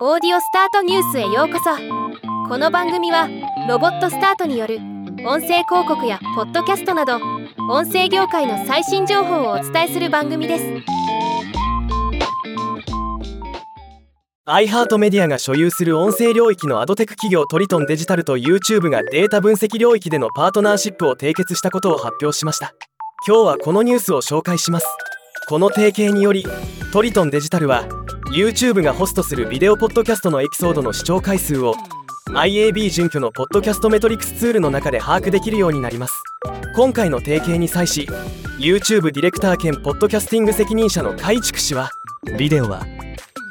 オーディオスタートニュースへようこそ。この番組はロボットスタートによる音声広告やポッドキャストなど音声業界の最新情報をお伝えする番組です。iHeart メディアが所有する音声領域のアドテク企業トリトンデジタルと YouTube がデータ分析領域でのパートナーシップを締結したことを発表しました。今日はこのニュースを紹介します。この提携によりトリトンデジタルは YouTube がホストするビデオポッドキャストのエピソードの視聴回数を IAB 準拠のポッドキャストメトリクスツールの中で把握できるようになります。今回の提携に際し YouTube ディレクター兼ポッドキャスティング責任者の海畜氏はビデオは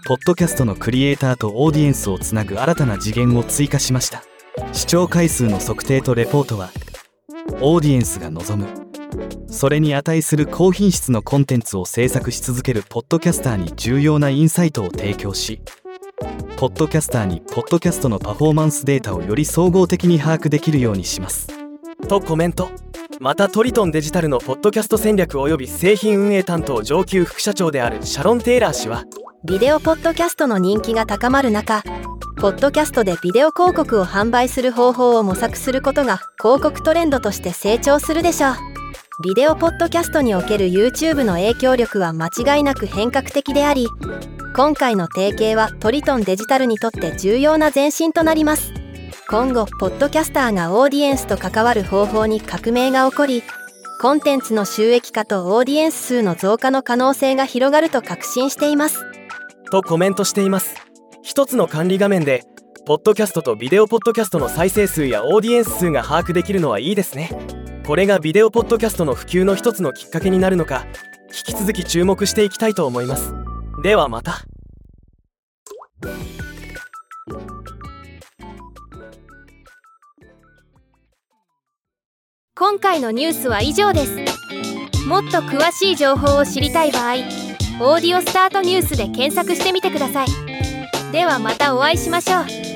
ポッドキャストのクリエイターとオーディエンスをつなぐ新たな次元を追加しました。視聴回数の測定とレポートはオーディエンスが望む。それに値する高品質のコンテンツを制作し続けるポッドキャスターに重要なインサイトを提供しポッドキャスターにポッドキャストのパフォーマンスデータをより総合的に把握できるようにします。とコメント。またトリトンデジタルのポッドキャスト戦略及び製品運営担当上級副社長であるシャロン・テイラー氏はビデオポッドキャストの人気が高まる中ポッドキャストでビデオ広告を販売する方法を模索することが広告トレンドとして成長するでしょうビデオポッドキャストにおける YouTube の影響力は間違いなく変革的であり今回の提携はトリトンデジタルにとって重要な前進となります。今後ポッドキャスターがオーディエンスと関わる方法に革命が起こりコンテンツの収益化とオーディエンス数の増加の可能性が広がると確信しています。とコメントしています。一つの管理画面でポッドキャストとビデオポッドキャストの再生数やオーディエンス数が把握できるのはいいですね。これがビデオポッドキャストの普及の一つのきっかけになるのか引き続き注目していきたいと思います。ではまた。今回のニュースは以上です。もっと詳しい情報を知りたい場合「オーディオスタートニュース」で検索してみてください。ではまたお会いしましょう。